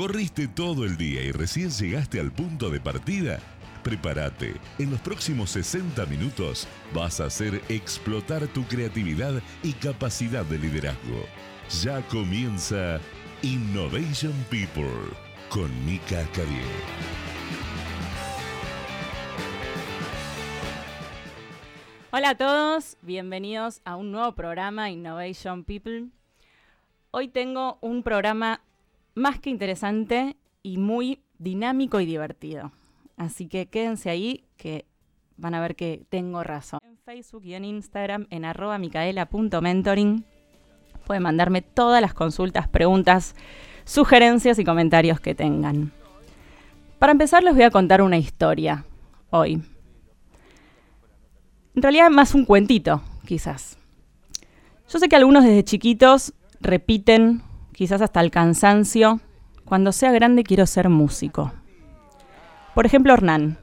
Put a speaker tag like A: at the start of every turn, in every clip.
A: ¿Corriste todo el día y recién llegaste al punto de partida? Prepárate, en los próximos 60 minutos vas a hacer explotar tu creatividad y capacidad de liderazgo. Ya comienza Innovation People con Mika Carrier.
B: Hola a todos, bienvenidos a un nuevo programa Innovation People. Hoy tengo un programa más que interesante y muy dinámico y divertido. Así que quédense ahí que van a ver que tengo razón. En Facebook y en Instagram en arroba micaela.mentoring pueden mandarme todas las consultas, preguntas, sugerencias y comentarios que tengan. Para empezar les voy a contar una historia hoy. En realidad más un cuentito, quizás. Yo sé que algunos desde chiquitos repiten, quizás hasta el cansancio, cuando sea grande quiero ser músico. Por ejemplo, Hernán.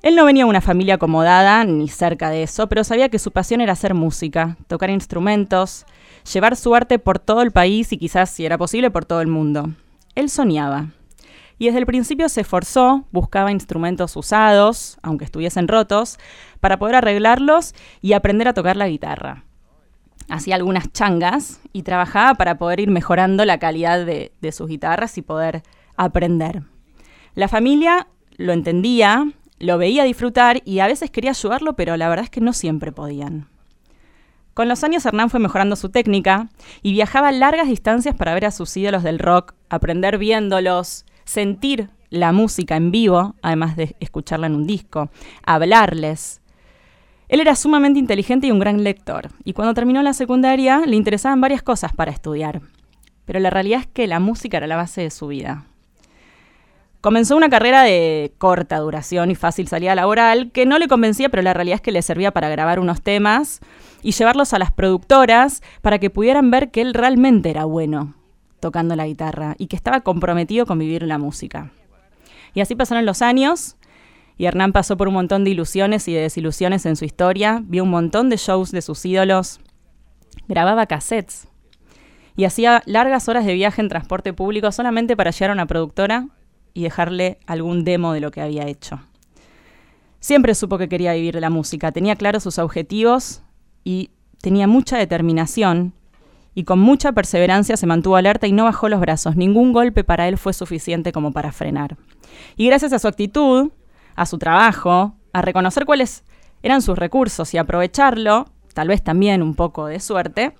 B: Él no venía de una familia acomodada, ni cerca de eso, pero sabía que su pasión era hacer música, tocar instrumentos, llevar su arte por todo el país y quizás, si era posible, por todo el mundo. Él soñaba. Y desde el principio se esforzó, buscaba instrumentos usados, aunque estuviesen rotos, para poder arreglarlos y aprender a tocar la guitarra. Hacía algunas changas y trabajaba para poder ir mejorando la calidad de, sus guitarras y poder aprender. La familia lo entendía, lo veía disfrutar y a veces quería ayudarlo, pero la verdad es que no siempre podían. Con los años Hernán fue mejorando su técnica y viajaba largas distancias para ver a sus ídolos del rock, aprender viéndolos, sentir la música en vivo, además de escucharla en un disco, hablarles, él era sumamente inteligente y un gran lector, y cuando terminó la secundaria le interesaban varias cosas para estudiar. Pero la realidad es que la música era la base de su vida. Comenzó una carrera de corta duración y fácil salida laboral que no le convencía, pero la realidad es que le servía para grabar unos temas y llevarlos a las productoras para que pudieran ver que él realmente era bueno tocando la guitarra y que estaba comprometido con vivir la música. Y así pasaron los años y Hernán pasó por un montón de ilusiones y de desilusiones en su historia, vio un montón de shows de sus ídolos, grababa cassettes y hacía largas horas de viaje en transporte público solamente para llegar a una productora y dejarle algún demo de lo que había hecho. Siempre supo que quería vivir la música, tenía claros sus objetivos y tenía mucha determinación y con mucha perseverancia se mantuvo alerta y no bajó los brazos. Ningún golpe para él fue suficiente como para frenar. Y gracias a su actitud, a su trabajo, a reconocer cuáles eran sus recursos y aprovecharlo, tal vez también un poco de suerte,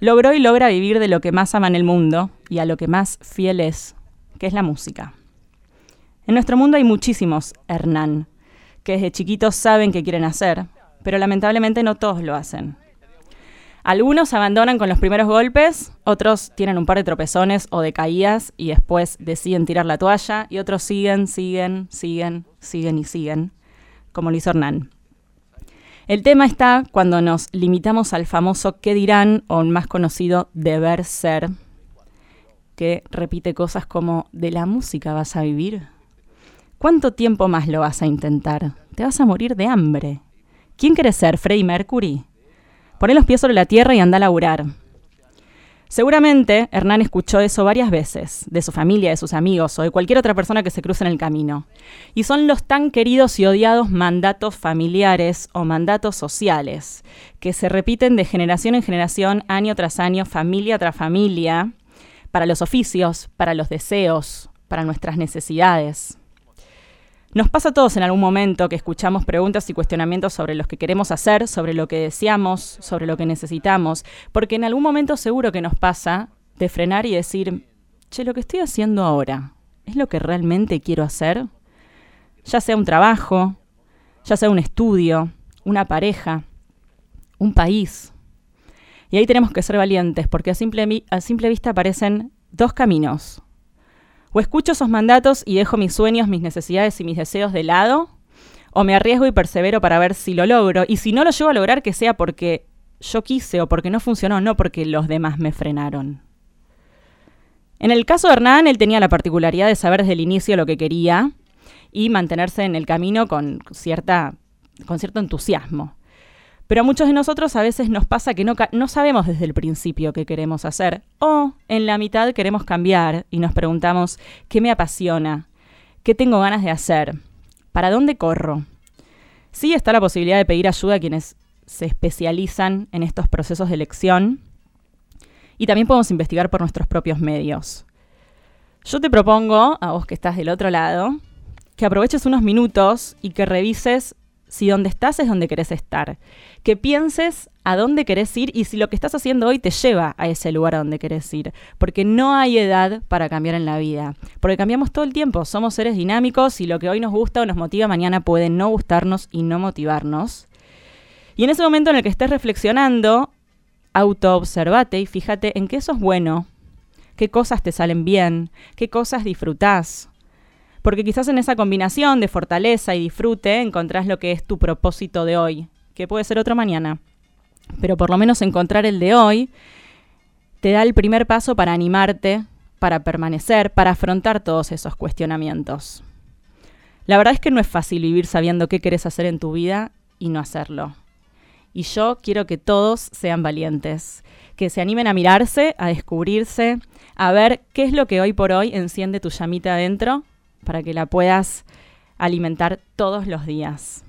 B: logró y logra vivir de lo que más ama en el mundo y a lo que más fiel es, que es la música. En nuestro mundo hay muchísimos Hernán, que desde chiquitos saben qué quieren hacer, pero lamentablemente no todos lo hacen. Algunos abandonan con los primeros golpes, otros tienen un par de tropezones o de caídas y después deciden tirar la toalla, y otros siguen, siguen, siguen, siguen y siguen, como lo hizo Hernán. El tema está cuando nos limitamos al famoso qué dirán o más conocido deber ser, que repite cosas como de la música vas a vivir. ¿Cuánto tiempo más lo vas a intentar? Te vas a morir de hambre. ¿Quién quiere ser Freddie Mercury? Poné los pies sobre la tierra y anda a laburar. Seguramente Hernán escuchó eso varias veces, de su familia, de sus amigos o de cualquier otra persona que se cruce en el camino. Y son los tan queridos y odiados mandatos familiares o mandatos sociales, que se repiten de generación en generación, año tras año, familia tras familia, para los oficios, para los deseos, para nuestras necesidades. Nos pasa a todos en algún momento que escuchamos preguntas y cuestionamientos sobre lo que queremos hacer, sobre lo que deseamos, sobre lo que necesitamos, porque en algún momento seguro que nos pasa de frenar y decir, che, lo que estoy haciendo ahora, ¿es lo que realmente quiero hacer? Ya sea un trabajo, ya sea un estudio, una pareja, un país. Y ahí tenemos que ser valientes, porque a simple, a simple vista aparecen dos caminos, o escucho esos mandatos y dejo mis sueños, mis necesidades y mis deseos de lado, o me arriesgo y persevero para ver si lo logro. Y si no lo llego a lograr, que sea porque yo quise o porque no funcionó, no porque los demás me frenaron. En el caso de Hernán, él tenía la particularidad de saber desde el inicio lo que quería y mantenerse en el camino con, cierta, con cierto entusiasmo. Pero a muchos de nosotros a veces nos pasa que no, no, sabemos desde el principio qué queremos hacer. O en la mitad queremos cambiar y nos preguntamos, ¿qué me apasiona? ¿Qué tengo ganas de hacer? ¿Para dónde corro? Sí está la posibilidad de pedir ayuda a quienes se especializan en estos procesos de elección. Y también podemos investigar por nuestros propios medios. Yo te propongo, a vos que estás del otro lado, que aproveches unos minutos y que revises si donde estás es donde querés estar. Que pienses a dónde querés ir y si lo que estás haciendo hoy te lleva a ese lugar a donde querés ir. Porque no hay edad para cambiar en la vida. Porque cambiamos todo el tiempo. Somos seres dinámicos y lo que hoy nos gusta o nos motiva mañana puede no gustarnos y no motivarnos. Y en ese momento en el que estés reflexionando, autoobservate y fíjate en qué sos bueno, qué cosas te salen bien, qué cosas disfrutás, porque quizás en esa combinación de fortaleza y disfrute encontrás lo que es tu propósito de hoy, que puede ser otro mañana. Pero por lo menos encontrar el de hoy te da el primer paso para animarte, para permanecer, para afrontar todos esos cuestionamientos. La verdad es que no es fácil vivir sabiendo qué querés hacer en tu vida y no hacerlo. Y yo quiero que todos sean valientes, que se animen a mirarse, a descubrirse, a ver qué es lo que hoy por hoy enciende tu llamita adentro para que la puedas alimentar todos los días.